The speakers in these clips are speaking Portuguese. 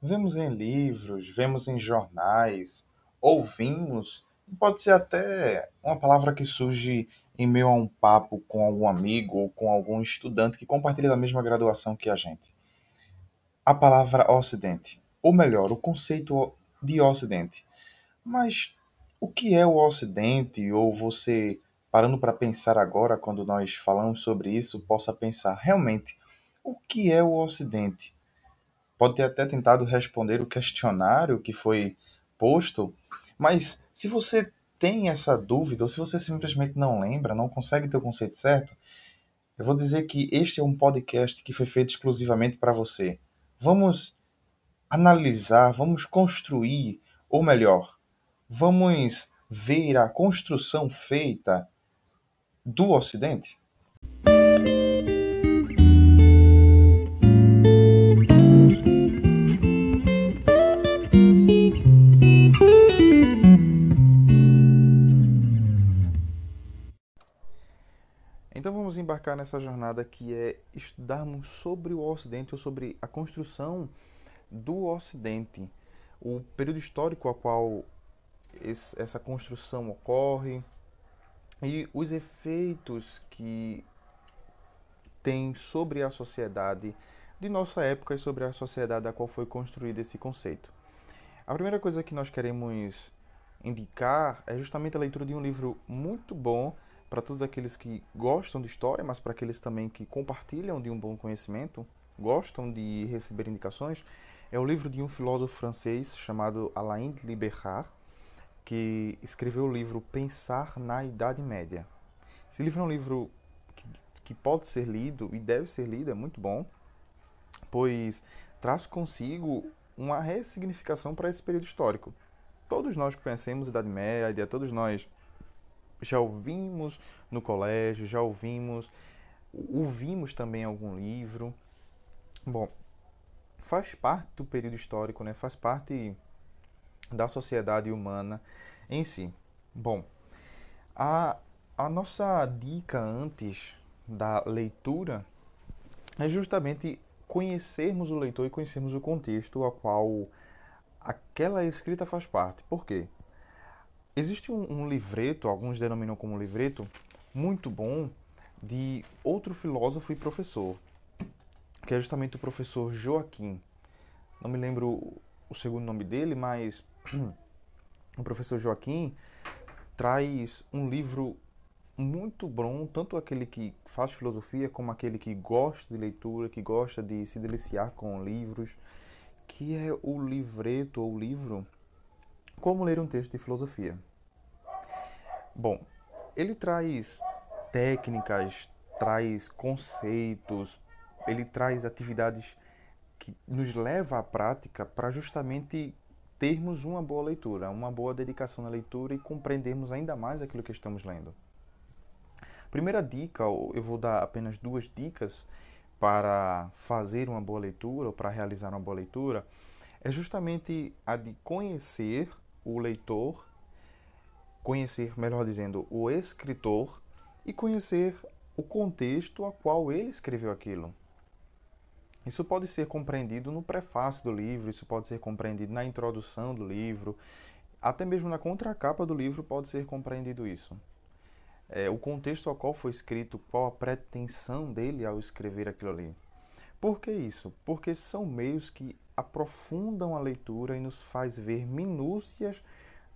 vemos em livros, vemos em jornais, ouvimos, pode ser até uma palavra que surge em meio a um papo com algum amigo ou com algum estudante que compartilha da mesma graduação que a gente. A palavra Ocidente, ou melhor, o conceito de Ocidente. Mas o que é o Ocidente? Ou você, parando para pensar agora, quando nós falamos sobre isso, possa pensar realmente o que é o Ocidente? Pode ter até tentado responder o questionário que foi posto, mas se você tem essa dúvida, ou se você simplesmente não lembra, não consegue ter o conceito certo, eu vou dizer que este é um podcast que foi feito exclusivamente para você. Vamos analisar, vamos construir, ou melhor, vamos ver a construção feita do Ocidente? Embarcar nessa jornada que é estudarmos sobre o Ocidente ou sobre a construção do Ocidente, o período histórico a qual esse, essa construção ocorre e os efeitos que tem sobre a sociedade de nossa época e sobre a sociedade a qual foi construído esse conceito. A primeira coisa que nós queremos indicar é justamente a leitura de um livro muito bom para todos aqueles que gostam de história, mas para aqueles também que compartilham de um bom conhecimento, gostam de receber indicações, é o livro de um filósofo francês chamado Alain de Liberard, que escreveu o livro Pensar na Idade Média. Esse livro é um livro que, que pode ser lido e deve ser lido, é muito bom, pois traz consigo uma ressignificação para esse período histórico. Todos nós conhecemos a Idade Média, todos nós já ouvimos no colégio, já ouvimos, ouvimos também algum livro. Bom, faz parte do período histórico, né? faz parte da sociedade humana em si. Bom, a, a nossa dica antes da leitura é justamente conhecermos o leitor e conhecermos o contexto a qual aquela escrita faz parte. Por quê? Existe um, um livreto, alguns denominam como livreto, muito bom de outro filósofo e professor, que é justamente o professor Joaquim. Não me lembro o segundo nome dele, mas o professor Joaquim traz um livro muito bom, tanto aquele que faz filosofia como aquele que gosta de leitura, que gosta de se deliciar com livros, que é o livreto ou livro Como ler um texto de filosofia. Bom, ele traz técnicas, traz conceitos, ele traz atividades que nos leva à prática para justamente termos uma boa leitura, uma boa dedicação na leitura e compreendermos ainda mais aquilo que estamos lendo. Primeira dica, eu vou dar apenas duas dicas para fazer uma boa leitura ou para realizar uma boa leitura, é justamente a de conhecer o leitor conhecer, melhor dizendo, o escritor e conhecer o contexto a qual ele escreveu aquilo. Isso pode ser compreendido no prefácio do livro, isso pode ser compreendido na introdução do livro, até mesmo na contracapa do livro pode ser compreendido isso. É, o contexto ao qual foi escrito, qual a pretensão dele ao escrever aquilo ali. Por que isso? Porque são meios que aprofundam a leitura e nos faz ver minúcias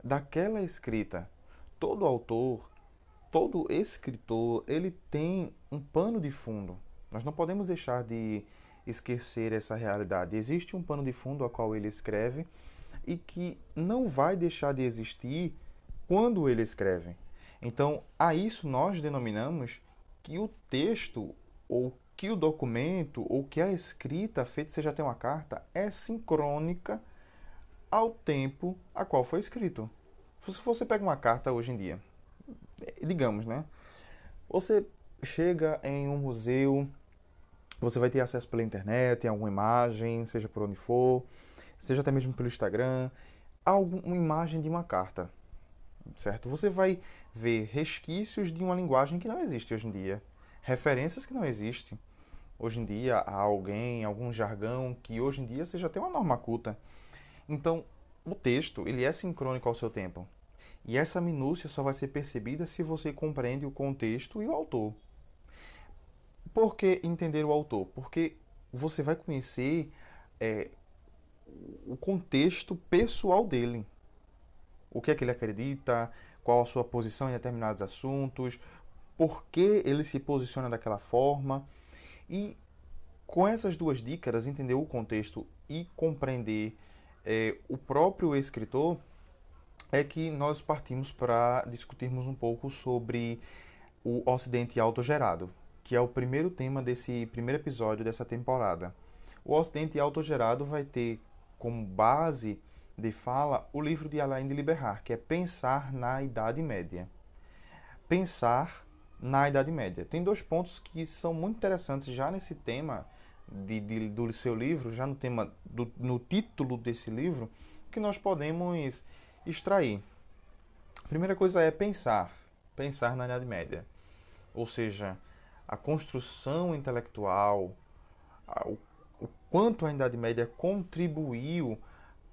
daquela escrita. Todo autor, todo escritor, ele tem um pano de fundo. Nós não podemos deixar de esquecer essa realidade. Existe um pano de fundo a qual ele escreve e que não vai deixar de existir quando ele escreve. Então, a isso nós denominamos que o texto ou que o documento ou que a escrita feita, seja até uma carta, é sincrônica ao tempo a qual foi escrito. Se você pega uma carta hoje em dia, digamos, né? Você chega em um museu, você vai ter acesso pela internet, em alguma imagem, seja por onde for, seja até mesmo pelo Instagram, alguma imagem de uma carta, certo? Você vai ver resquícios de uma linguagem que não existe hoje em dia, referências que não existem. hoje em dia a alguém, algum jargão que hoje em dia já tem uma norma culta. Então, o texto, ele é sincrônico ao seu tempo. E essa minúcia só vai ser percebida se você compreende o contexto e o autor. Por que entender o autor? Porque você vai conhecer é, o contexto pessoal dele. O que é que ele acredita, qual a sua posição em determinados assuntos, por que ele se posiciona daquela forma. E com essas duas dicas, entender o contexto e compreender é, o próprio escritor, é que nós partimos para discutirmos um pouco sobre o Ocidente autogerado, que é o primeiro tema desse primeiro episódio dessa temporada. O Ocidente autogerado vai ter como base de fala o livro de Alain de Liberar, que é Pensar na Idade Média. Pensar na Idade Média. Tem dois pontos que são muito interessantes já nesse tema de, de, do seu livro, já no tema do, no título desse livro, que nós podemos extrair. A primeira coisa é pensar, pensar na Idade Média. Ou seja, a construção intelectual, o, o quanto a Idade Média contribuiu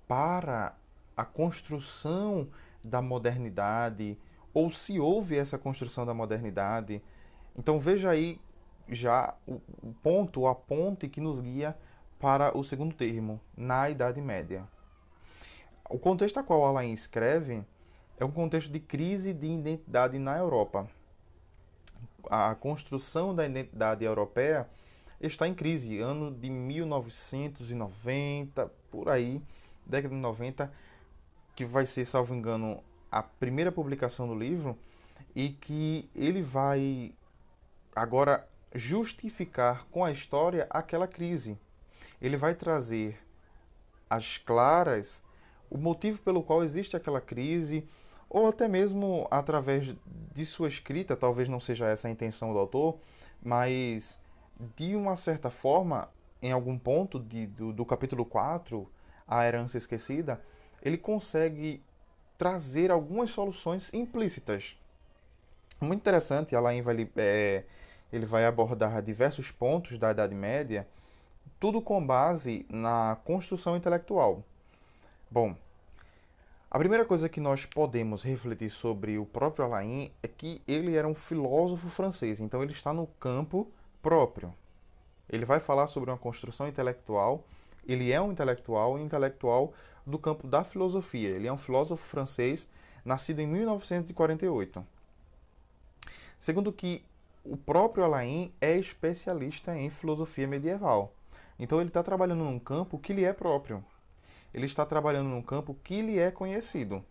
para a construção da modernidade, ou se houve essa construção da modernidade. Então veja aí já o ponto, a ponte que nos guia para o segundo termo, na Idade Média. O contexto a qual Alain escreve é um contexto de crise de identidade na Europa. A construção da identidade europeia está em crise, ano de 1990, por aí, década de 90, que vai ser, salvo engano, a primeira publicação do livro, e que ele vai agora justificar com a história aquela crise. Ele vai trazer as claras o motivo pelo qual existe aquela crise, ou até mesmo através de sua escrita, talvez não seja essa a intenção do autor, mas de uma certa forma, em algum ponto de, do, do capítulo 4, A Herança Esquecida, ele consegue trazer algumas soluções implícitas. Muito interessante, Alain vai, é, ele vai abordar diversos pontos da Idade Média, tudo com base na construção intelectual. Bom, a primeira coisa que nós podemos refletir sobre o próprio Alain é que ele era um filósofo francês, então ele está no campo próprio. Ele vai falar sobre uma construção intelectual, ele é um intelectual, um intelectual do campo da filosofia. Ele é um filósofo francês nascido em 1948. Segundo que o próprio Alain é especialista em filosofia medieval. Então ele está trabalhando num campo que lhe é próprio ele está trabalhando num campo que lhe é conhecido.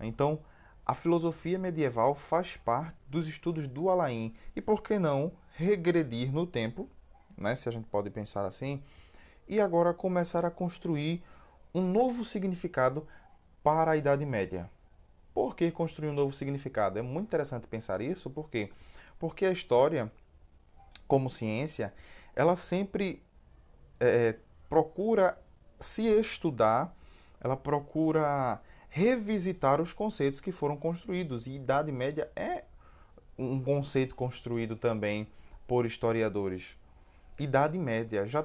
Então, a filosofia medieval faz parte dos estudos do Alain. E por que não regredir no tempo, né, se a gente pode pensar assim, e agora começar a construir um novo significado para a Idade Média. Por que construir um novo significado? É muito interessante pensar isso, por quê? Porque a história, como ciência, ela sempre é, procura se estudar, ela procura revisitar os conceitos que foram construídos. E Idade Média é um conceito construído também por historiadores. Idade Média já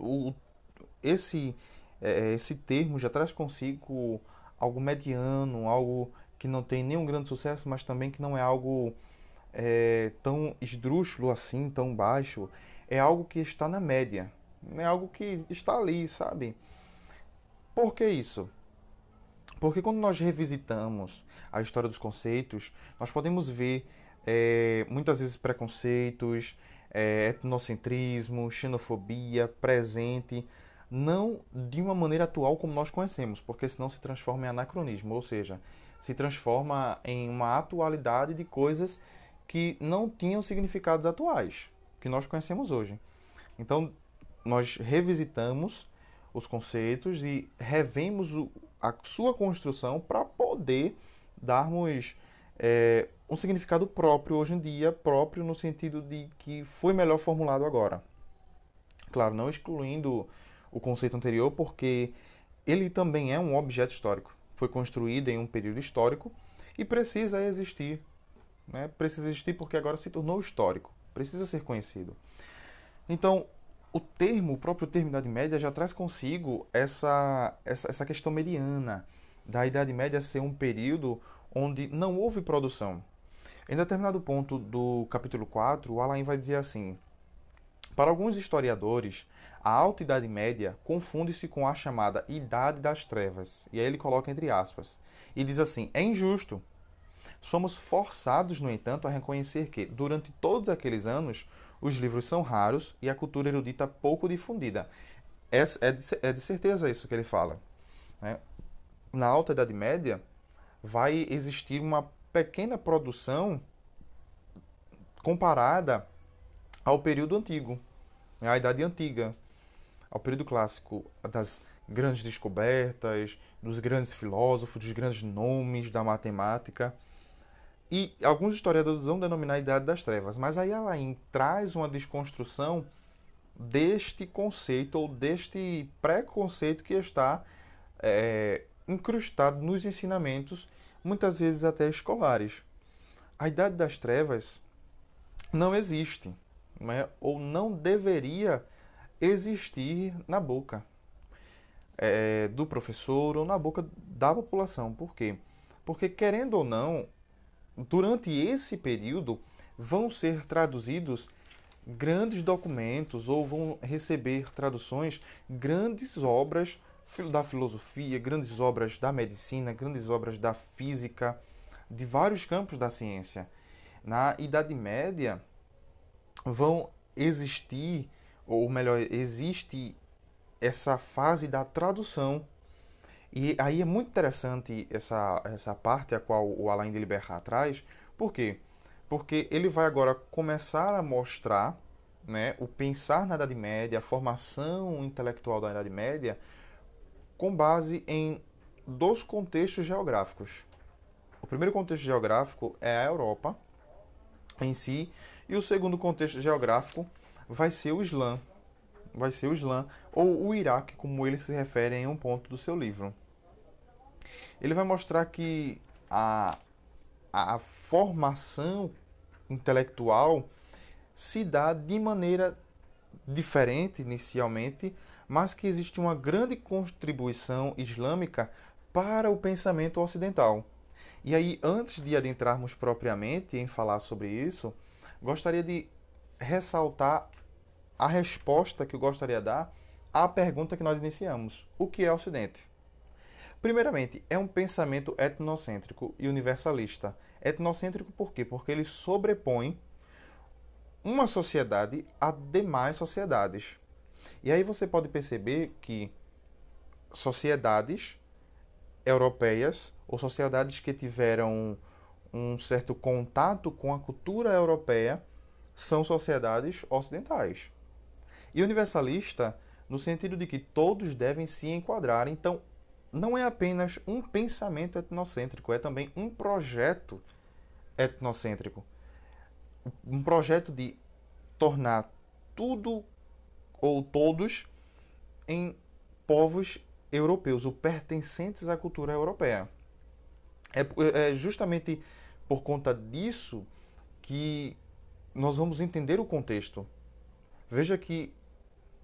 o, esse é, esse termo já traz consigo algo mediano, algo que não tem nenhum grande sucesso, mas também que não é algo é, tão esdrúxulo assim, tão baixo. É algo que está na média. É algo que está ali, sabe? Por que isso? Porque quando nós revisitamos a história dos conceitos, nós podemos ver é, muitas vezes preconceitos, é, etnocentrismo, xenofobia presente, não de uma maneira atual como nós conhecemos, porque senão se transforma em anacronismo, ou seja, se transforma em uma atualidade de coisas que não tinham significados atuais, que nós conhecemos hoje. Então, nós revisitamos os conceitos e revemos a sua construção para poder darmos é, um significado próprio hoje em dia, próprio no sentido de que foi melhor formulado agora. Claro, não excluindo o conceito anterior, porque ele também é um objeto histórico. Foi construído em um período histórico e precisa existir. Né? Precisa existir porque agora se tornou histórico, precisa ser conhecido. Então, o termo, o próprio termo Idade Média já traz consigo essa, essa, essa questão mediana da Idade Média ser um período onde não houve produção. Em determinado ponto do capítulo 4, o Alain vai dizer assim: Para alguns historiadores, a Alta Idade Média confunde-se com a chamada Idade das Trevas. E aí ele coloca entre aspas. E diz assim: É injusto. Somos forçados, no entanto, a reconhecer que, durante todos aqueles anos, os livros são raros e a cultura erudita pouco difundida. É, é, de, certeza isso que ele fala. Né? Na Alta Idade Média, vai existir uma pequena produção comparada ao período antigo, né? à Idade Antiga, ao período clássico, das grandes descobertas, dos grandes filósofos, dos grandes nomes da matemática. E alguns historiadores vão denominar a Idade das Trevas, mas aí Alain traz uma desconstrução deste conceito ou deste preconceito que está é, incrustado nos ensinamentos, muitas vezes até escolares. A Idade das Trevas não existe, né? ou não deveria existir na boca é, do professor ou na boca da população. Por quê? Porque, querendo ou não, durante esse período vão ser traduzidos grandes documentos ou vão receber traduções grandes obras da filosofia, grandes obras da medicina, grandes obras da física, de vários campos da ciência. Na Idade Média vão existir, ou melhor, existe essa fase da tradução e aí é muito interessante essa, essa parte a qual o Alain de Libertar traz. Por quê? Porque ele vai agora começar a mostrar né, o pensar na Idade Média, a formação intelectual da Idade Média, com base em dois contextos geográficos. O primeiro contexto geográfico é a Europa em si, e o segundo contexto geográfico vai ser o Islã. Vai ser o Islã, ou o Iraque, como ele se refere em um ponto do seu livro ele vai mostrar que a, a formação intelectual se dá de maneira diferente inicialmente, mas que existe uma grande contribuição islâmica para o pensamento ocidental. E aí, antes de adentrarmos propriamente em falar sobre isso, gostaria de ressaltar a resposta que eu gostaria de dar à pergunta que nós iniciamos: o que é Ocidente? Primeiramente, é um pensamento etnocêntrico e universalista. Etnocêntrico por quê? Porque ele sobrepõe uma sociedade a demais sociedades. E aí você pode perceber que sociedades europeias ou sociedades que tiveram um certo contato com a cultura europeia são sociedades ocidentais. E universalista no sentido de que todos devem se enquadrar. Então, não é apenas um pensamento etnocêntrico, é também um projeto etnocêntrico. Um projeto de tornar tudo ou todos em povos europeus, ou pertencentes à cultura europeia. É, é justamente por conta disso que nós vamos entender o contexto. Veja que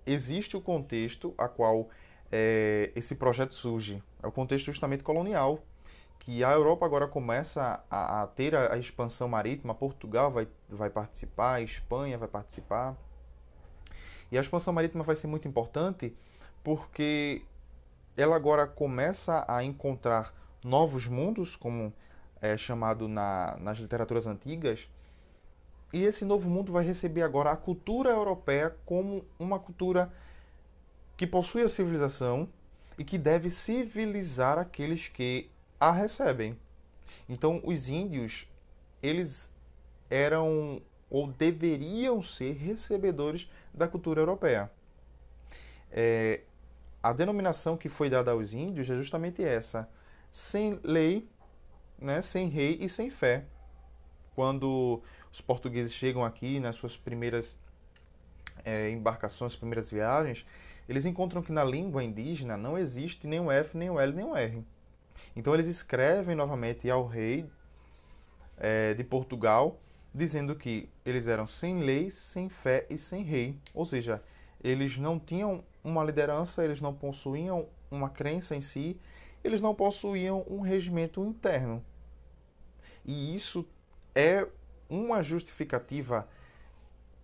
existe o contexto a qual é, esse projeto surge. É o contexto justamente colonial, que a Europa agora começa a, a ter a, a, expansão marítima, Portugal vai, vai participar, a Espanha vai participar. E a expansão marítima vai ser muito importante porque ela agora começa a encontrar novos mundos, como é chamado na, nas literaturas antigas, e esse novo mundo vai receber agora a cultura europeia como uma cultura que possui a civilização e que deve civilizar aqueles que a recebem. Então, os índios, eles eram ou deveriam ser recebedores da cultura europeia. É, a denominação que foi dada aos índios é justamente essa: sem lei, né, sem rei e sem fé. Quando os portugueses chegam aqui nas suas primeiras é, embarcações, primeiras viagens, eles encontram que na língua indígena não existe nem o F, nem o L, nem o R. Então eles escrevem novamente ao rei é, de Portugal dizendo que eles eram sem lei, sem fé e sem rei. Ou seja, eles não tinham uma liderança, eles não possuíam uma crença em si, eles não possuíam um regimento interno. E isso é uma justificativa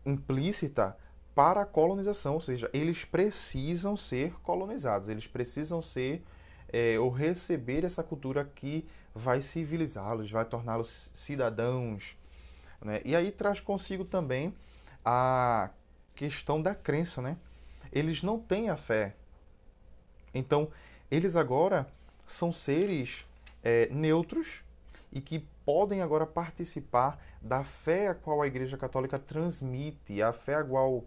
implícita para a colonização, ou seja, eles precisam ser colonizados, eles precisam ser é, ou receber essa cultura que vai civilizá-los, vai torná-los cidadãos. Né? E aí traz consigo também a questão da crença, né? Eles não têm a fé. Então, eles agora são seres é, neutros e que podem agora participar da fé a qual a Igreja Católica transmite, a fé a qual,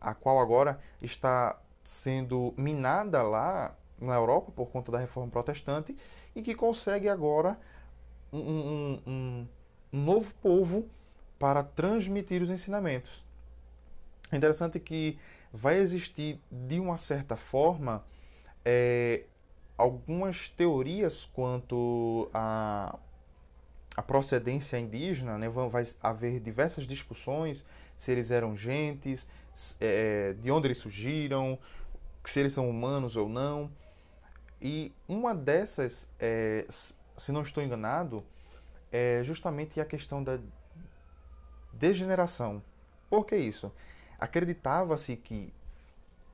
a qual agora está sendo minada lá na Europa por conta da reforma protestante e que consegue agora um, um, um, um novo povo para transmitir os ensinamentos. É interessante que vai existir, de uma certa forma, é, algumas teorias quanto a a procedência indígena, né, vai haver diversas discussões se eles eram gentes, é, de onde eles surgiram, se eles são humanos ou não. E uma dessas, é, se não estou enganado, é justamente a questão da degeneração. Por que isso? Acreditava-se que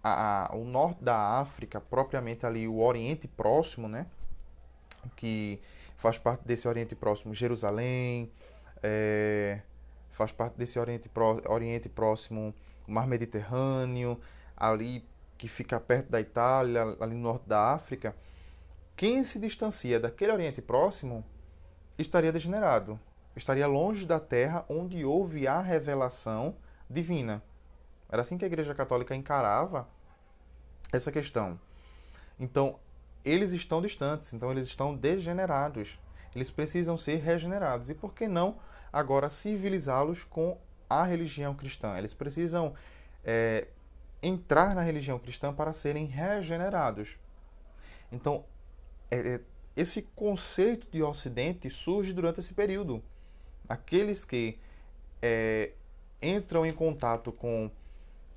a, a, o norte da África, propriamente ali o Oriente Próximo, né, que faz parte desse Oriente Próximo Jerusalém, é, faz parte desse Oriente, Pró, Oriente Próximo o Mar Mediterrâneo, ali que fica perto da Itália, ali no norte da África. Quem se distancia daquele Oriente Próximo estaria degenerado, estaria longe da terra onde houve a revelação divina. Era assim que a Igreja Católica encarava essa questão. Então, eles estão distantes, então eles estão degenerados. Eles precisam ser regenerados. E por que não agora civilizá-los com a religião cristã? Eles precisam é, entrar na religião cristã para serem regenerados. Então, é, é, esse conceito de Ocidente surge durante esse período. Aqueles que é, entram em contato com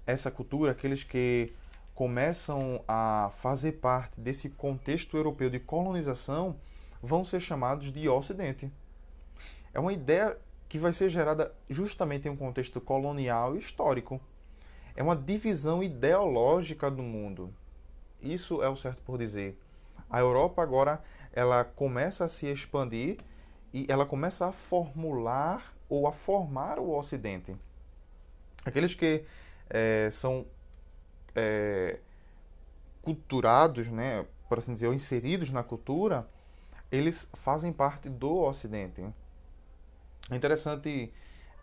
essa cultura, aqueles que começam a fazer parte desse contexto europeu de colonização vão ser chamados de Ocidente. É uma ideia que vai ser gerada justamente em um contexto colonial e histórico. É uma divisão ideológica do mundo. Isso é o certo por dizer. A Europa agora ela começa a se expandir e ela começa a formular ou a formar o Ocidente. Aqueles que é, são é, culturados, né, por assim dizer, ou inseridos na cultura, eles fazem parte do Ocidente. É interessante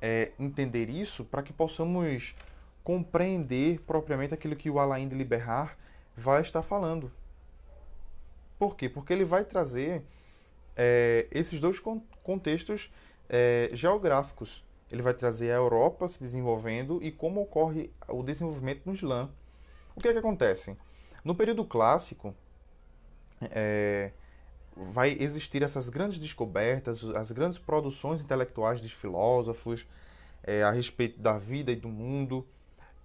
é, entender isso para que possamos compreender propriamente aquilo que o Alain de Liberar vai estar falando. Por quê? Porque ele vai trazer é, esses dois contextos é, geográficos. Ele vai trazer a Europa se desenvolvendo e como ocorre o desenvolvimento no Islã. O que é que acontece? No período clássico, é, vai existir essas grandes descobertas, as grandes produções intelectuais dos filósofos é, a respeito da vida e do mundo.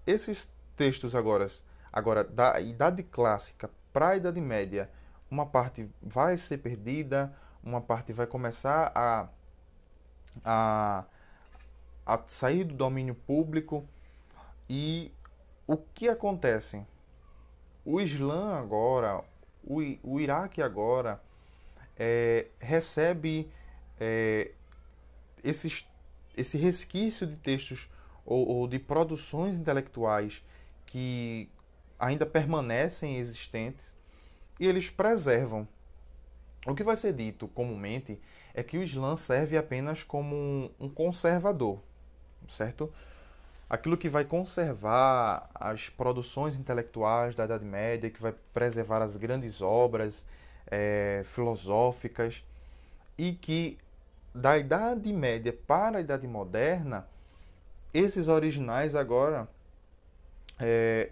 Esses textos agora, agora da Idade Clássica para a Idade Média, uma parte vai ser perdida, uma parte vai começar a, a, a sair do domínio público e o que acontece? O Islã agora, o, o Iraque agora, é, recebe é, esses, esse resquício de textos ou, ou, de produções intelectuais que ainda permanecem existentes e eles preservam. O que vai ser dito comumente é que o Islã serve apenas como um, conservador, certo? aquilo que vai conservar as produções intelectuais da Idade Média, que vai preservar as grandes obras é, filosóficas e que da Idade Média para a Idade Moderna, esses originais agora é,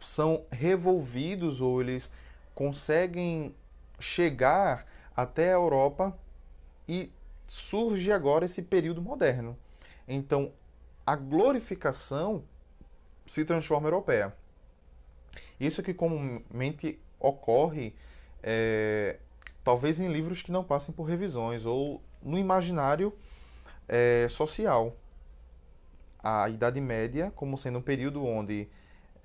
são revolvidos ou eles conseguem chegar até a Europa e surge agora esse período moderno Então, a glorificação se transforma europeia. Isso que comumente ocorre, é, talvez em livros que não passem por revisões ou no imaginário é, social. A Idade Média, como sendo um período onde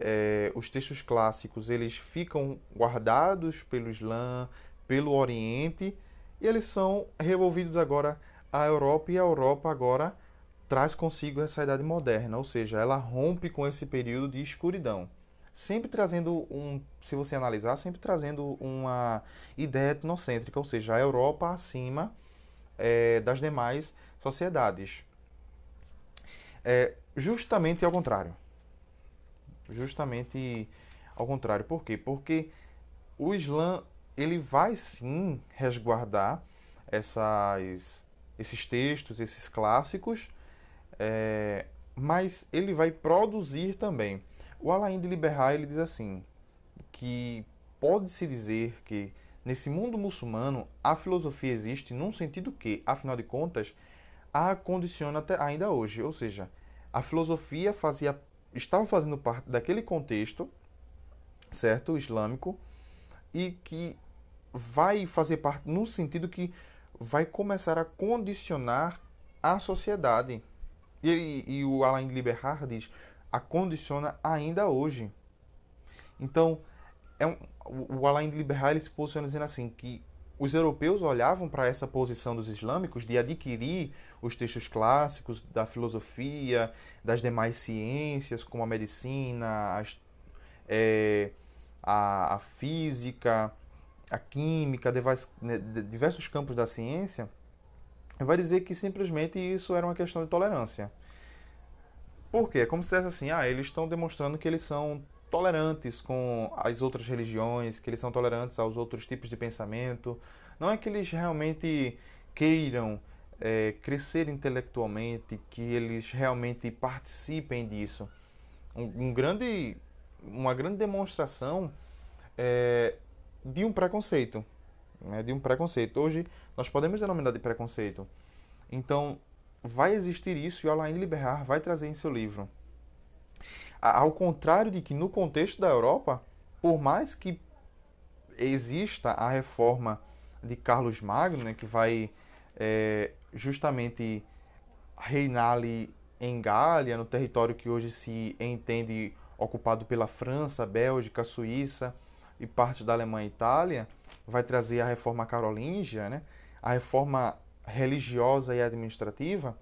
é, os textos clássicos eles ficam guardados pelo Islã, pelo Oriente, e eles são revolvidos agora à Europa, e a Europa agora traz consigo essa Idade Moderna, ou seja, ela rompe com esse período de escuridão sempre trazendo um, se você analisar, sempre trazendo uma ideia etnocêntrica, ou seja, a Europa acima é, das demais sociedades. É, justamente ao contrário. Justamente ao contrário. Por quê? Porque o Islã ele vai sim resguardar essas, esses textos, esses clássicos, é, mas ele vai produzir também. O Alain de Liberar ele diz assim que pode-se dizer que nesse mundo muçulmano a filosofia existe num sentido que, afinal de contas, a condiciona até ainda hoje, ou seja, a filosofia fazia estava fazendo parte daquele contexto, certo, islâmico, e que vai fazer parte no sentido que vai começar a condicionar a sociedade. E, e o Alain de Liberar diz: a condiciona ainda hoje. Então, é um, o Alain Liberal se posiciona dizendo assim que os europeus olhavam para essa posição dos islâmicos de adquirir os textos clássicos da filosofia, das demais ciências, como a medicina, as, é, a, a, física, a química, né, diversos campos da ciência, vai dizer que simplesmente isso era uma questão de tolerância. Por quê? É como se dissesse assim, ah, eles estão demonstrando que eles são tolerantes com as outras religiões, que eles são tolerantes aos outros tipos de pensamento. Não é que eles realmente queiram é, crescer intelectualmente, que eles realmente participem disso. Um, um grande, uma grande demonstração é, de um preconceito. Né, de um preconceito. Hoje nós podemos denominar de preconceito. Então, vai existir isso e Alain Liberar vai trazer em seu livro. Ao contrário de que no contexto da Europa, por mais que exista a reforma de Carlos Magno, né, que vai é, justamente reinar ali em Gália, no território que hoje se entende ocupado pela França, Bélgica, Suíça e parte da Alemanha e Itália, vai trazer a reforma carolíngia, né? a reforma religiosa e administrativa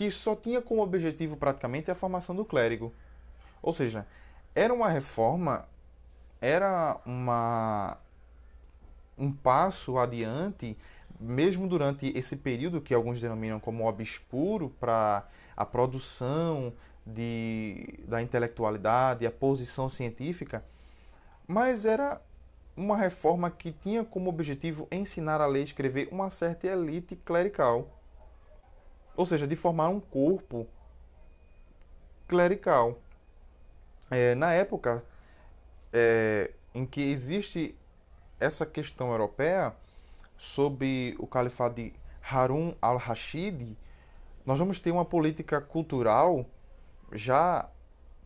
que só tinha como objetivo praticamente a formação do clérigo. Ou seja, era uma reforma, era uma um passo adiante, mesmo durante esse período que alguns denominam como obscuro para a produção de, da intelectualidade, a posição científica, mas era uma reforma que tinha como objetivo ensinar a ler e escrever uma certa elite clerical. Ou seja, de formar um corpo clerical. É, na época é, em que existe essa questão europeia sob o califado de Harun al-Rashid, nós vamos ter uma política cultural já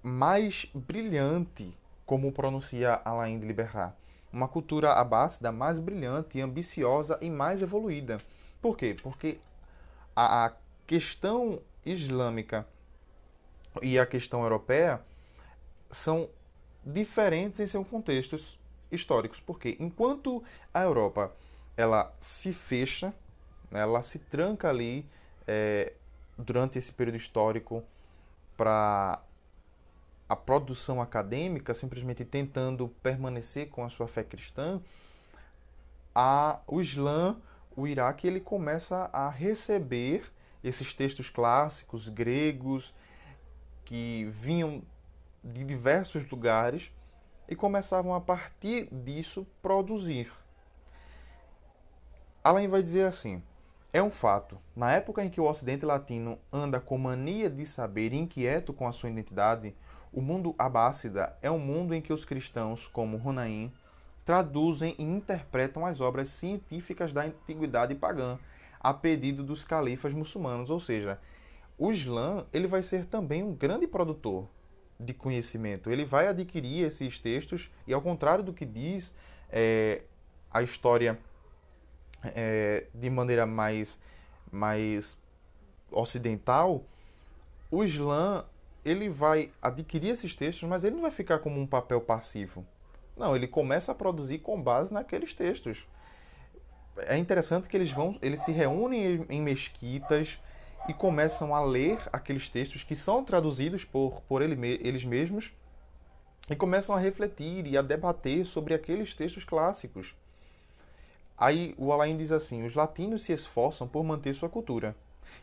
mais brilhante, como pronuncia Alain de Liberar uma cultura abássida mais brilhante, ambiciosa e mais evoluída. Por quê? Porque a, a questão islâmica e a questão europeia são diferentes em seus contextos históricos. Porque enquanto a Europa ela se fecha, né, ela se tranca ali é, durante esse período histórico para a produção acadêmica, simplesmente tentando permanecer com a sua fé cristã, a, o Islã, o Iraque, ele começa a receber esses textos clássicos gregos que vinham de diversos lugares e começavam a partir disso produzir. Alain vai dizer assim: é um fato, na época em que o Ocidente Latino anda com mania de saber inquieto com a sua identidade, o mundo abássida é um mundo em que os cristãos, como Hunayn, traduzem e interpretam as obras científicas da antiguidade pagã a pedido dos califas muçulmanos, ou seja, o Islã ele vai ser também um grande produtor de conhecimento. Ele vai adquirir esses textos e, ao contrário do que diz é, a história é, de maneira mais, mais ocidental, o Islã ele vai adquirir esses textos, mas ele não vai ficar como um papel passivo. Não, ele começa a produzir com base naqueles textos. É interessante que eles vão, eles se reúnem em mesquitas e começam a ler aqueles textos que são traduzidos por, por ele, eles mesmos e começam a refletir e a debater sobre aqueles textos clássicos. Aí o Alain diz assim: os latinos se esforçam por manter sua cultura,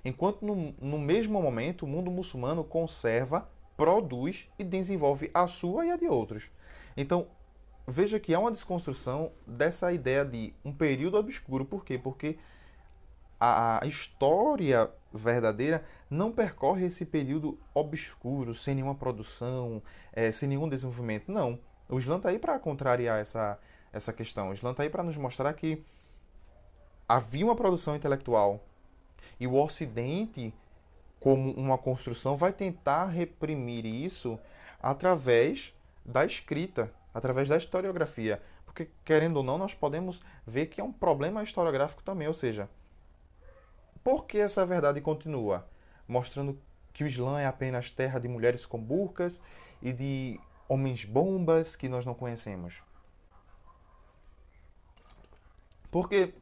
enquanto no, no mesmo momento o mundo muçulmano conserva, produz e desenvolve a sua e a de outros. Então, veja que há uma desconstrução dessa ideia de um período obscuro. Por quê? Porque a história verdadeira não percorre esse período obscuro, sem nenhuma produção, é, sem nenhum desenvolvimento. Não. O Islã está aí para contrariar essa, essa questão. O Islã está aí para nos mostrar que havia uma produção intelectual e o Ocidente, como uma construção, vai tentar reprimir isso através da escrita, através da historiografia. Porque, querendo ou não, nós podemos ver que é um problema historiográfico também, ou seja, por que essa verdade continua? Mostrando que o Islã é apenas terra de mulheres com burcas e de homens bombas que nós não conhecemos. Porque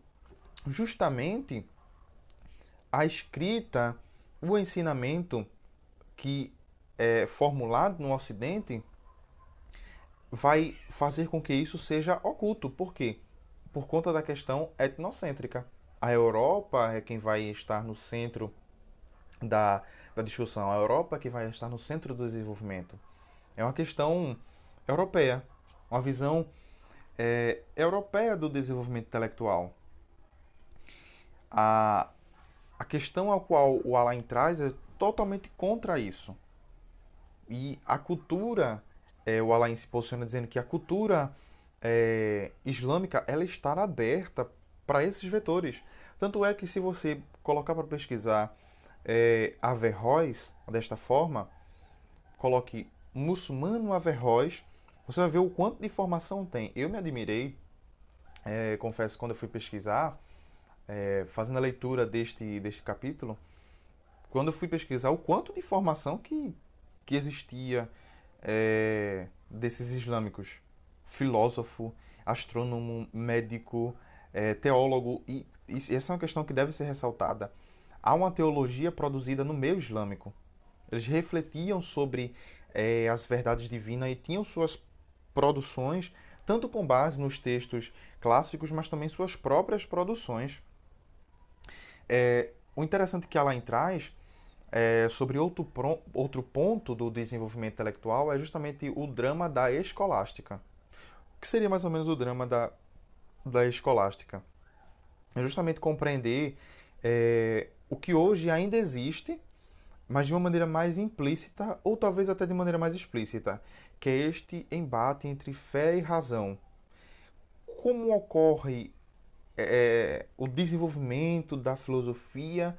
justamente a escrita, o ensinamento que é formulado no Ocidente vai fazer com que isso seja oculto. Por quê? Por conta da questão etnocêntrica a Europa é quem vai estar no centro da, da discussão, a Europa é que vai estar no centro do desenvolvimento. É uma questão europeia, uma visão é, europeia do desenvolvimento intelectual. A, a questão a qual o Alain traz é totalmente contra isso. E a cultura, é, o Alain se posiciona dizendo que a cultura é, islâmica ela está aberta para esses vetores. Tanto é que se você colocar para pesquisar é, Averroes desta forma, coloque muçulmano Averroes, você vai ver o quanto de informação tem. Eu me admirei, é, confesso, quando eu fui pesquisar, é, fazendo a leitura deste, deste capítulo, quando eu fui pesquisar o quanto de informação que, que existia é, desses islâmicos. Filósofo, astrônomo, médico, é, teólogo, e, e essa é uma questão que deve ser ressaltada. Há uma teologia produzida no meio islâmico. Eles refletiam sobre é, as verdades divinas e tinham suas produções, tanto com base nos textos clássicos, mas também suas próprias produções. É, o interessante que ela traz é, sobre outro, outro ponto do desenvolvimento intelectual é justamente o drama da escolástica. O que seria mais ou menos o drama da da escolástica. É justamente compreender é, o que hoje ainda existe, mas de uma maneira mais implícita ou talvez até de maneira mais explícita, que é este embate entre fé e razão. Como ocorre é, o desenvolvimento da filosofia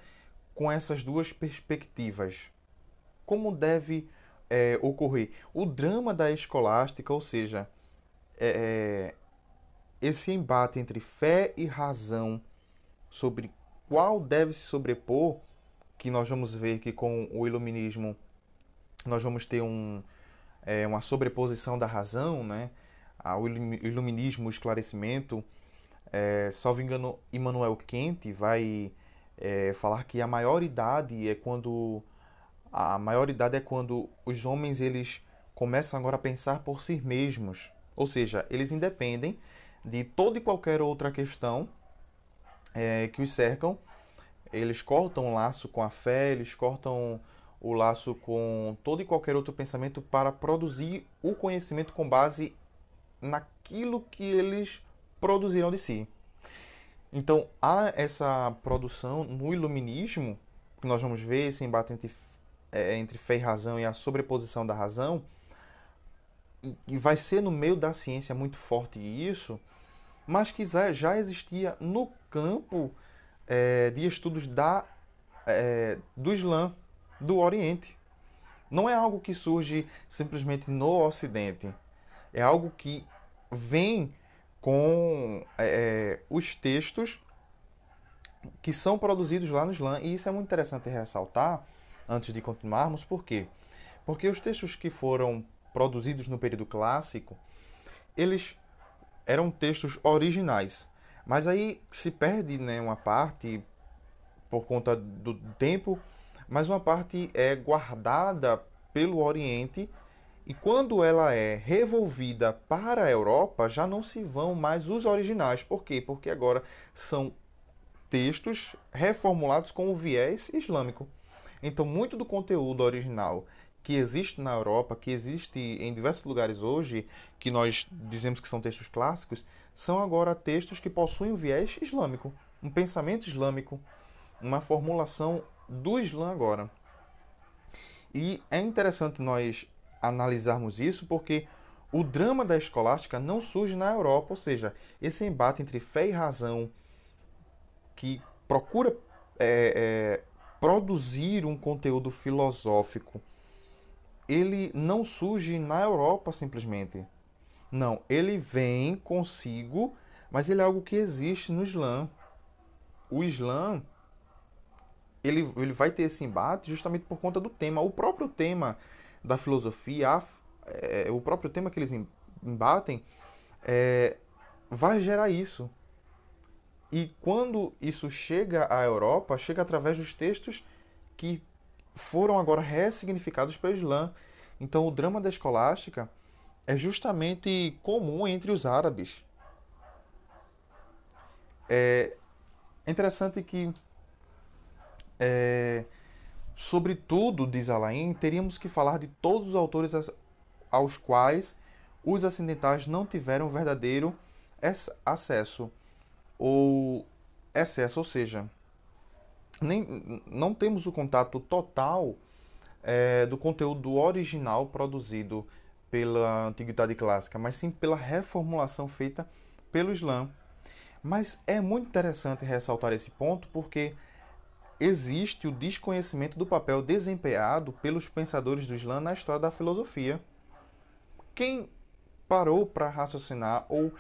com essas duas perspectivas? Como deve é, ocorrer? O drama da escolástica, ou seja, é, esse embate entre fé e razão sobre qual deve se sobrepor, que nós vamos ver que com o iluminismo nós vamos ter um, é, uma sobreposição da razão, né? o iluminismo, o esclarecimento. É, salvo engano, Immanuel Kant vai é, falar que a maioridade é quando a maioridade é quando os homens eles começam agora a pensar por si mesmos, ou seja, eles independem de toda e qualquer outra questão é, que os cercam. Eles cortam o laço com a fé, eles cortam o laço com todo e qualquer outro pensamento para produzir o conhecimento com base naquilo que eles produziram de si. Então, há essa produção no iluminismo, que nós vamos ver esse embate entre, é, entre fé e razão e a sobreposição da razão, e, e vai ser no meio da ciência muito forte isso, mas que já existia no campo é, de estudos da, é, do Islã. do Oriente. Não é algo que surge simplesmente no Ocidente. É algo que vem com é, os textos que são produzidos lá no Islã. E isso é muito interessante ressaltar antes de continuarmos, por quê? Porque os textos que foram produzidos no período clássico, eles eram textos originais. Mas aí se perde né, uma parte por conta do tempo, mas uma parte é guardada pelo Oriente e quando ela é revolvida para a Europa, já não se vão mais os originais. Por quê? Porque agora são textos reformulados com o viés islâmico. Então, muito do conteúdo original que existe na Europa, que existe em diversos lugares hoje, que nós dizemos que são textos clássicos, são agora textos que possuem o viés islâmico, um pensamento islâmico, uma formulação do Islã agora. E é interessante nós analisarmos isso porque o drama da escolástica não surge na Europa, ou seja, esse embate entre fé e razão que procura é, é, produzir um conteúdo filosófico, ele não surge na Europa simplesmente. Não, ele vem consigo, mas ele é algo que existe no Islã. O Islã ele, ele vai ter esse embate justamente por conta do tema. O próprio tema da filosofia, é, o próprio tema que eles embatem, é, vai gerar isso. E quando isso chega à Europa, chega através dos textos que foram agora ressignificados pelo Islã. Então, o drama da escolástica é justamente comum entre os árabes. É interessante que é, sobretudo, diz Alain, teríamos que falar de todos os autores aos quais os acidentais não tiveram verdadeiro acesso ou excesso, ou seja, nem, não temos o contato total é, do conteúdo original produzido pela Antiguidade Clássica, mas sim pela reformulação feita pelo Islã. Mas é muito interessante ressaltar esse ponto porque existe o desconhecimento do papel desempenhado pelos pensadores do Islã na história da filosofia. Quem parou para raciocinar ou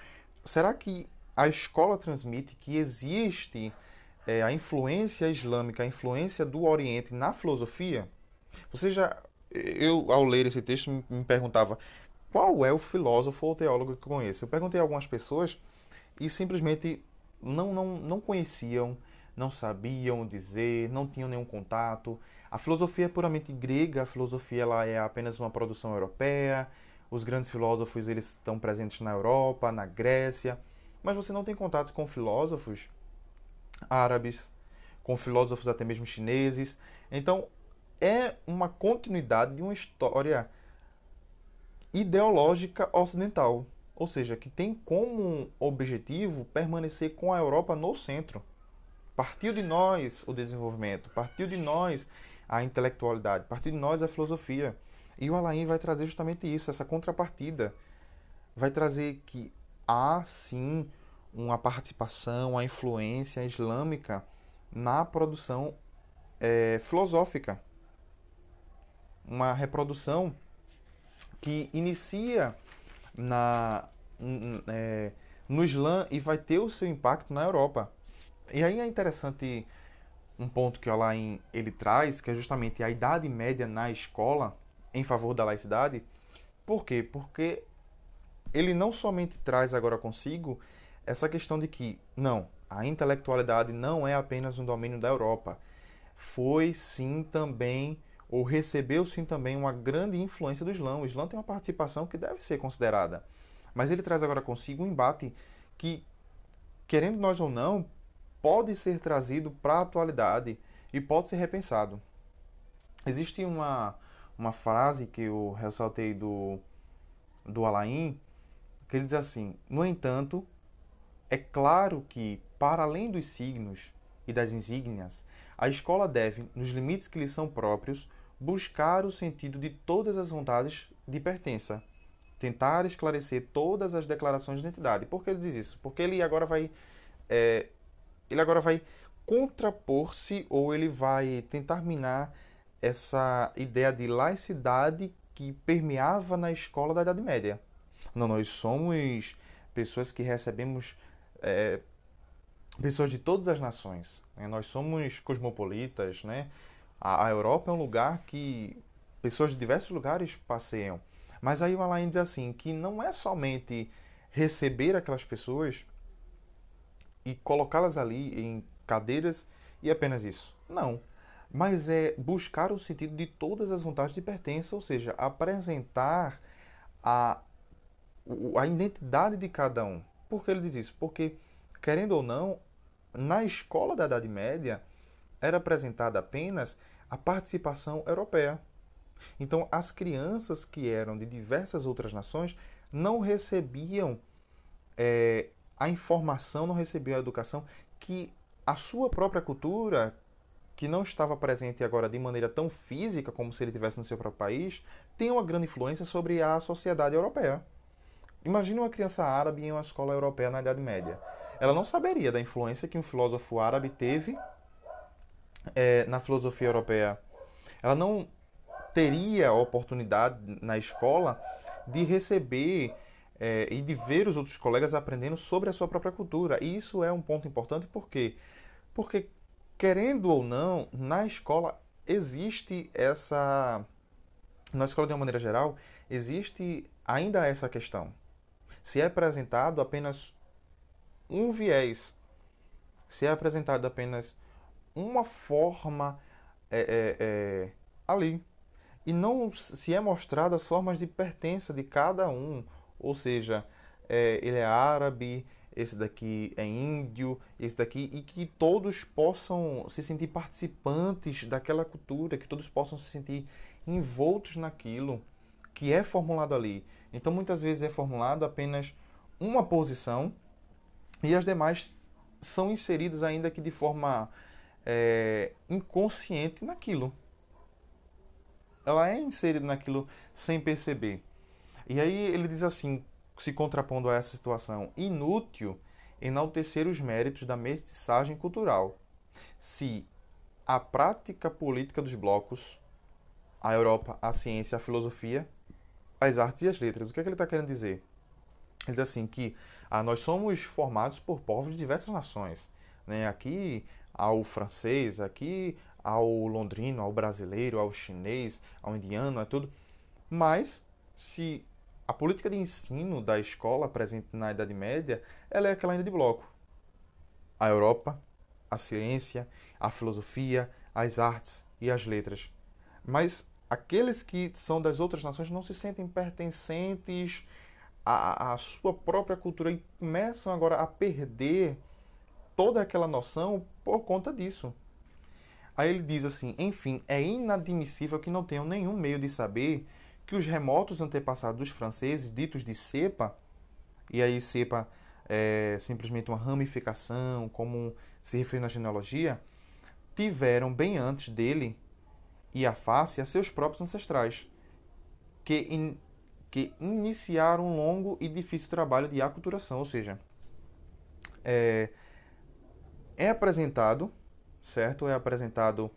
será que a escola transmite que existe é, a influência islâmica, a influência do Oriente na filosofia? Você já, eu ao ler esse texto me perguntava qual é o filósofo ou teólogo que eu conheço. Eu perguntei a algumas pessoas e simplesmente não, não, não conheciam não sabiam dizer, não tinham nenhum contato. A filosofia é puramente grega, a filosofia ela é apenas uma produção europeia. Os grandes filósofos eles estão presentes na Europa, na Grécia, mas você não tem contato com filósofos árabes, com filósofos até mesmo chineses. Então, é uma continuidade de uma história ideológica ocidental, ou seja, que tem como objetivo permanecer com a Europa no centro. Partiu de nós o desenvolvimento, partiu de nós a intelectualidade, partiu de nós a filosofia. E o Alain vai trazer justamente isso, essa contrapartida. Vai trazer que há sim uma participação, a influência islâmica na produção é, filosófica. Uma reprodução que inicia na, é, no Islã e vai ter o seu impacto na Europa. E aí é interessante um ponto que o Alain ele traz, que é justamente a idade média na escola em favor da laicidade. Por quê? Porque ele não somente traz agora consigo essa questão de que, não, a intelectualidade não é apenas um domínio da Europa. Foi sim também, ou recebeu sim também, uma grande influência do Islã. O Islã tem uma participação que deve ser considerada. Mas ele traz agora consigo um embate que, querendo nós ou não, pode ser trazido para a atualidade e pode ser repensado. Existe uma, uma frase que eu ressaltei do, do Alain, que ele diz assim: No entanto, é claro que, para além dos signos e das insígnias, a escola deve, nos limites que lhe são próprios, buscar o sentido de todas as vontades de pertença, tentar esclarecer todas as declarações de identidade. Por que ele diz isso? Porque ele agora vai é, ele agora vai contrapor-se ou ele vai tentar minar essa ideia de laicidade que permeava na escola da Idade Média. Não, nós somos pessoas que recebemos é, pessoas de todas as nações. Né? Nós somos cosmopolitas, né? A, a, Europa é um lugar que pessoas de diversos lugares passeiam. Mas aí o Alain diz assim que não é somente receber aquelas pessoas e colocá-las ali em cadeiras e apenas isso. Não. Mas é buscar o sentido de todas as vontades de pertença, ou seja, apresentar a, a identidade de cada um. Por que ele diz isso? Porque, querendo ou não, na escola da Idade Média era apresentada apenas a participação europeia. Então, as crianças que eram de diversas outras nações não recebiam é, a informação, não recebiam a educação que a sua própria cultura, que não estava presente agora de maneira tão física como se ele tivesse no seu próprio país, tem uma grande influência sobre a sociedade europeia. Imagine uma criança árabe em uma escola europeia na Idade Média. Ela não saberia da influência que um filósofo árabe teve é, na filosofia europeia. Ela não teria a oportunidade na escola de receber é, e de ver os outros colegas aprendendo sobre a sua própria cultura. E isso é um ponto importante por quê? Porque, querendo ou não, na escola existe essa. Na escola, de uma maneira geral, existe ainda essa questão se é apresentado apenas um viés, se é apresentado apenas uma forma é, é, é, ali, e não se é mostrado as formas de pertença de cada um, ou seja, é, ele é árabe, esse daqui é índio, esse daqui, e que todos possam se sentir participantes daquela cultura, que todos possam se sentir envoltos naquilo que é formulado ali. Então, muitas vezes é formulado apenas uma posição e as demais são inseridas ainda que de forma é, inconsciente naquilo. Ela é inserida naquilo sem perceber. E aí ele diz assim, se contrapondo a essa situação, inútil enaltecer os méritos da mestiçagem cultural, se a prática política dos blocos, a Europa, a ciência, a filosofia, as artes e as letras. O que, é que ele está querendo dizer? Ele diz assim que ah, nós somos formados por povos de diversas nações. Né? Aqui ao francês, aqui ao londrino, ao brasileiro, ao chinês, ao indiano, é tudo. Mas se a política de ensino da escola presente na Idade Média, ela é aquela ainda de bloco. A Europa, a ciência, a filosofia, as artes e as letras. Mas aqueles que são das outras nações não se sentem pertencentes à, à sua própria cultura e começam agora a perder toda aquela noção por conta disso. Aí ele diz assim: enfim, é inadmissível que não tenham nenhum meio de saber que os remotos antepassados dos franceses, ditos de cepa, e aí cepa é simplesmente uma ramificação, como se refere na genealogia, tiveram bem antes dele e a face a seus próprios ancestrais, que, in, que iniciaram um longo e difícil trabalho de aculturação, ou seja, é, é apresentado, certo? É apresentado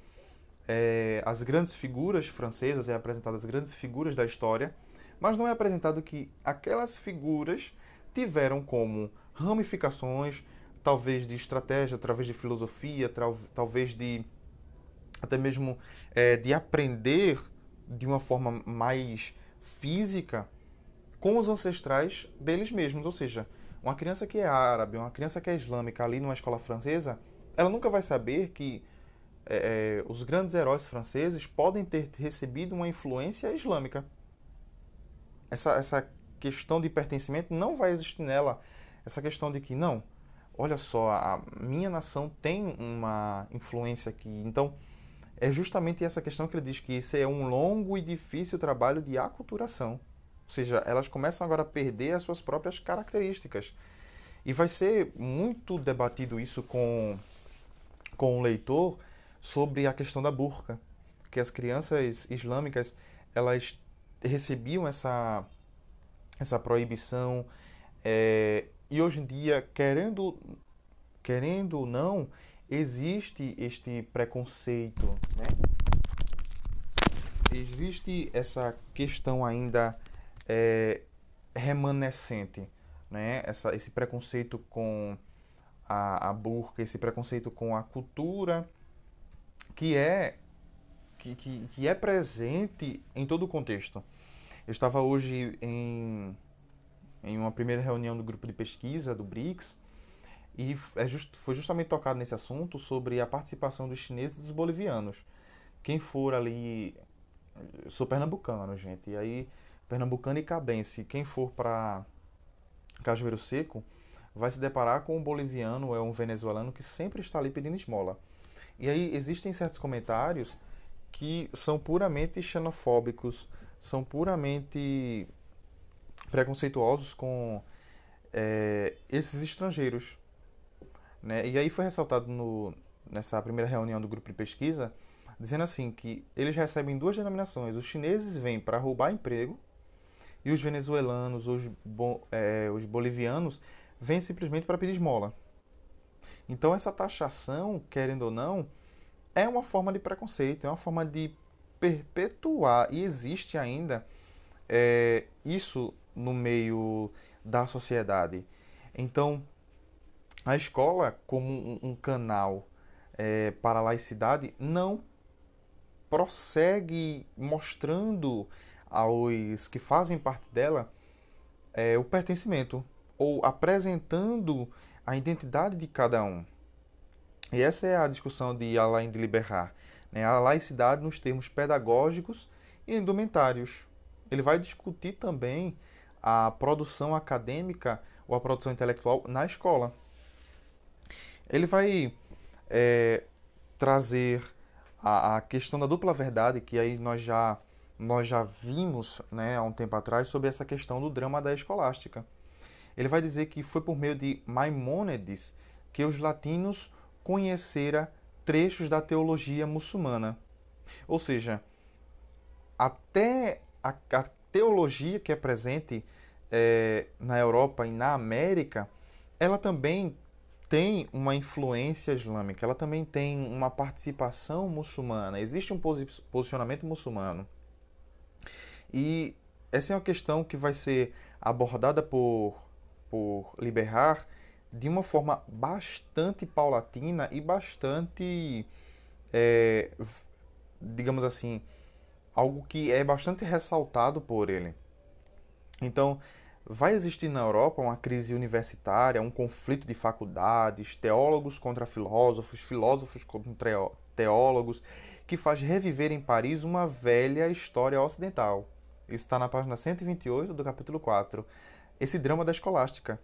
é, as grandes figuras francesas, é apresentado as grandes figuras da história, mas não é apresentado que aquelas figuras tiveram como ramificações, talvez de estratégia, através de filosofia, talvez de até mesmo é, de aprender de uma forma mais física com os ancestrais deles mesmos. Ou seja, uma criança que é árabe, uma criança que é islâmica ali numa escola francesa, ela nunca vai saber que é, é os grandes heróis franceses podem ter recebido uma influência islâmica. Essa, essa questão de pertencimento não vai existir nela. Essa questão de que, não, olha só, a minha nação tem uma influência aqui. Então, é justamente essa questão que ele diz que isso é um longo e difícil trabalho de aculturação. Ou seja, elas começam agora a perder as suas próprias características. E vai ser muito debatido isso com, com o leitor sobre a questão da burca, que as crianças islâmicas elas recebiam essa, essa proibição é, e hoje em dia, querendo, querendo ou não, existe este preconceito, né? existe essa questão ainda é, remanescente, né? Essa, esse preconceito com a, a burca, esse preconceito com a cultura que é que, que, que é presente em todo o contexto. Eu estava hoje em, em uma primeira reunião do grupo de pesquisa do BRICS e é just, foi justamente tocado nesse assunto sobre a participação dos chineses e dos bolivianos. Quem for ali. Sou pernambucano, gente. E aí, pernambucano e cabense, quem for para Cajueiro Seco vai se deparar com um boliviano, é um venezuelano que sempre está ali pedindo esmola. E aí existem certos comentários que são puramente xenofóbicos, são puramente preconceituosos com é, esses estrangeiros. Né? E aí foi ressaltado no, nessa primeira reunião do grupo de pesquisa, dizendo assim que eles recebem duas denominações. Os chineses vêm para roubar emprego e os venezuelanos, os, é, os bolivianos, vêm simplesmente para pedir esmola. Então essa taxação, querendo ou não, é uma forma de preconceito, é uma forma de perpetuar e existe ainda é, isso no meio da sociedade. Então a escola, como um, um canal é, para a laicidade, não prossegue mostrando aos que fazem parte dela é, o pertencimento ou apresentando a identidade de cada um. E essa é a discussão de Alain de Liberar, né? a laicidade nos termos pedagógicos e indumentários. Ele vai discutir também a produção acadêmica ou a produção intelectual na escola. Ele vai é, trazer a, a, questão da dupla verdade, que aí nós já, nós já vimos né, há um tempo atrás sobre essa questão do drama da escolástica. Ele vai dizer que foi por meio de Maimônides que os latinos conheceram trechos da teologia muçulmana. Ou seja, até a, a teologia que é presente é, na Europa e na América, ela também tem uma influência islâmica, ela também tem uma participação muçulmana, existe um posicionamento muçulmano. E essa é uma questão que vai ser abordada por, por Liberar de uma forma bastante paulatina e bastante, é, digamos assim, algo que é bastante ressaltado por ele. Então, Vai existir na Europa uma crise universitária, um conflito de faculdades, teólogos contra filósofos, filósofos contra teólogos, que faz reviver em Paris uma velha história ocidental. Isso está na página 128 do capítulo 4. Esse drama da escolástica.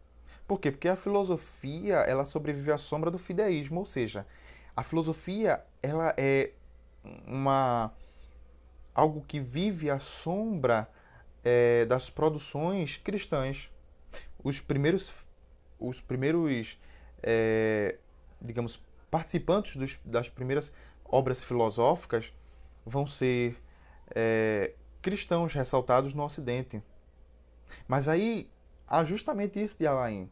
Por quê? Porque a filosofia ela sobrevive à sombra do fideísmo, ou seja, a filosofia ela é uma algo que vive à sombra é, das produções cristãs. Os primeiros, os primeiros é, digamos, participantes dos, das primeiras obras filosóficas vão ser é, cristãos ressaltados no Ocidente. Mas aí há justamente isso de Alain.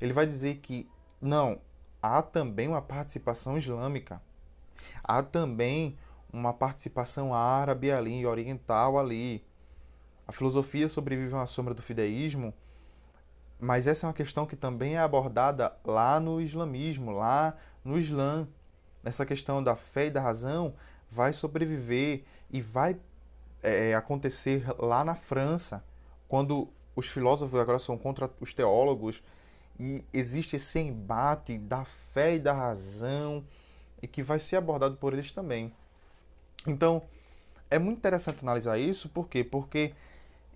Ele vai dizer que não, há também uma participação islâmica. Há também uma participação árabe ali, oriental ali. A filosofia sobrevive à sombra do fideísmo, mas essa é uma questão que também é abordada lá no islamismo, lá no Islã. Essa questão da fé e da razão vai sobreviver e vai é, acontecer lá na França, quando os filósofos agora são contra os teólogos e existe esse embate da fé e da razão e que vai ser abordado por eles também. Então, é muito interessante analisar isso, por quê? Porque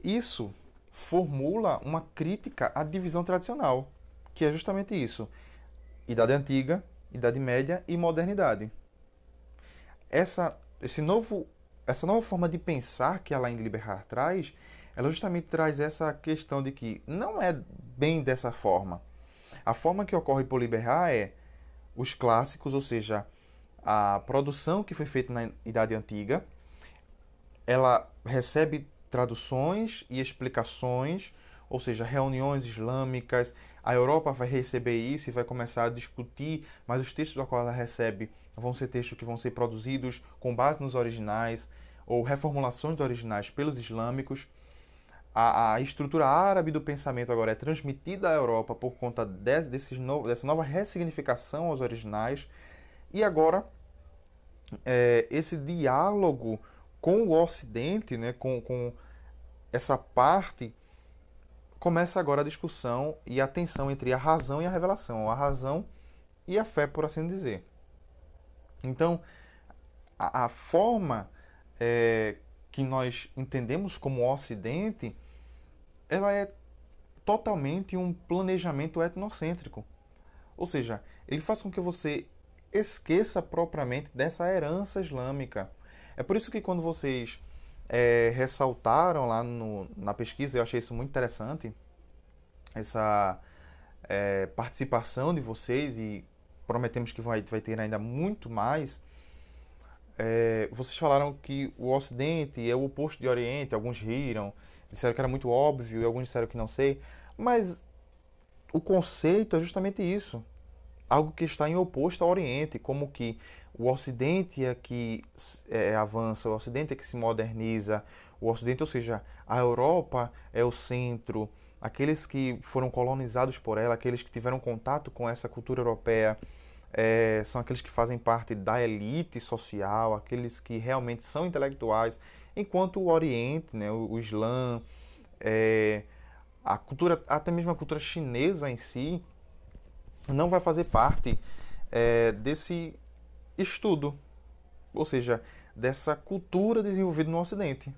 isso formula uma crítica à divisão tradicional, que é justamente isso: Idade Antiga, Idade Média e Modernidade. Essa, esse novo, essa nova forma de pensar que a Alain de Liberar traz, ela justamente traz essa questão de que não é bem dessa forma. A forma que ocorre por Liberar é os clássicos, ou seja, a produção que foi feita na Idade Antiga, ela recebe traduções e explicações, ou seja, reuniões islâmicas. A Europa vai receber isso e vai começar a discutir, mas os textos da qual ela recebe vão ser textos que vão ser produzidos com base nos originais. ou reformulações originais pelos islâmicos. A, a, estrutura árabe do pensamento agora é transmitida à Europa por conta de, desses no, dessa nova ressignificação aos originais. E agora, é, esse diálogo com o Ocidente, né, com, com essa parte, começa agora a discussão e a tensão entre a razão e a revelação, a razão e a fé, por assim dizer. Então, a, a forma é, que nós entendemos como Ocidente, ela é totalmente um planejamento etnocêntrico. Ou seja, ele faz com que você esqueça propriamente dessa herança islâmica. É por isso que quando vocês é, ressaltaram lá no, na pesquisa, eu achei isso muito interessante, essa é, participação de vocês e prometemos que vai, vai ter ainda muito mais. É, vocês falaram que o Ocidente é o oposto de Oriente, alguns riram, disseram que era muito óbvio e alguns disseram que não sei, mas o conceito é justamente isso, algo que está em oposto ao Oriente, como que o Ocidente é que é, avança, o Ocidente é que se moderniza, o Ocidente, ou seja, a Europa é o centro, aqueles que foram colonizados por ela, aqueles que tiveram contato com essa cultura europeia, é, são aqueles que fazem parte da elite social, aqueles que realmente são intelectuais, enquanto o Oriente, né, o, o Islã, é, a cultura, até mesmo a cultura chinesa em si, não vai fazer parte é, desse estudo, ou seja, dessa cultura desenvolvida no Ocidente.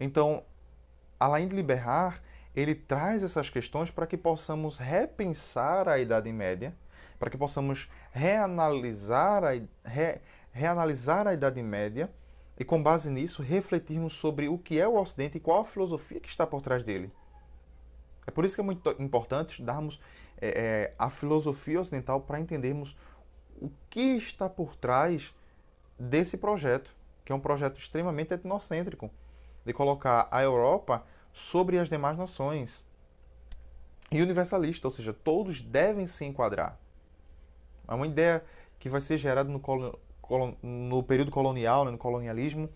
Então, além de liberar, ele traz essas questões para que possamos repensar a Idade Média para que possamos reanalisar a, re, reanalisar a Idade Média e, com base nisso, refletirmos sobre o que é o Ocidente e qual a filosofia que está por trás dele. É por isso que é muito importante estudarmos é, é, a filosofia ocidental para entendermos o que está por trás desse projeto, que é um projeto extremamente etnocêntrico, de colocar a Europa sobre as demais nações. E universalista, ou seja, todos devem se enquadrar. É uma ideia que vai ser gerada no, no período colonial, né, no colonialismo,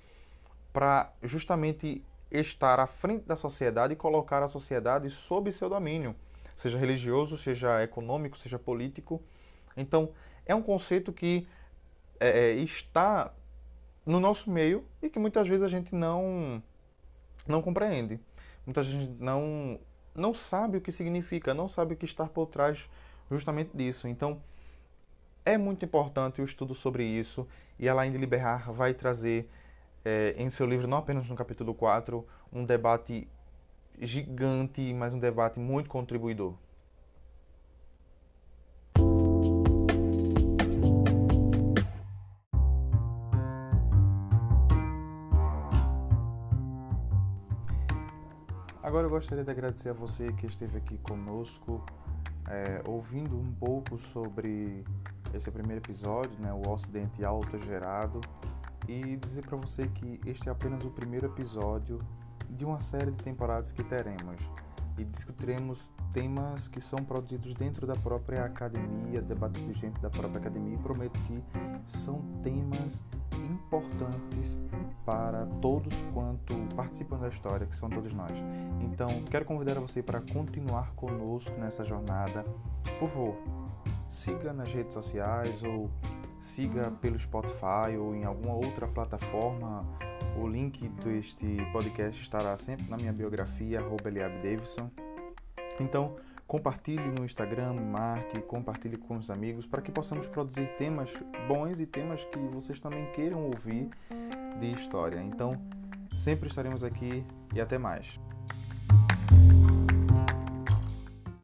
para justamente estar à frente da sociedade e colocar a sociedade sob seu domínio, seja religioso, seja econômico, seja político. Então, é um conceito que é, é está no nosso meio e que muitas vezes a gente não não compreende. Muita gente não não sabe o que significa, não sabe o que está por trás justamente disso. Então, é muito importante o estudo sobre isso e a Laine Liberar vai trazer é, em seu livro, não apenas no capítulo 4, um debate gigante, mas um debate muito contribuidor. Agora eu gostaria de agradecer a você que esteve aqui conosco, é, ouvindo um pouco sobre esse primeiro episódio, né, o Ocidente Autogerado, e dizer para você que este é apenas o primeiro episódio de uma série de temporadas que teremos. E discutiremos temas que são produzidos dentro da própria academia, debatidos dentro da própria academia, e prometo que são temas importantes para todos quanto participam da história, que são todos nós. Então, quero convidar você para continuar conosco nessa jornada. Por favor, siga nas redes sociais ou siga pelo Spotify ou em alguma outra plataforma. O link deste podcast estará sempre na minha biografia, Davidson. Então, compartilhe no Instagram, marque, compartilhe com os amigos para que possamos produzir temas bons e temas que vocês também queiram ouvir de história. Então, sempre estaremos aqui e até mais.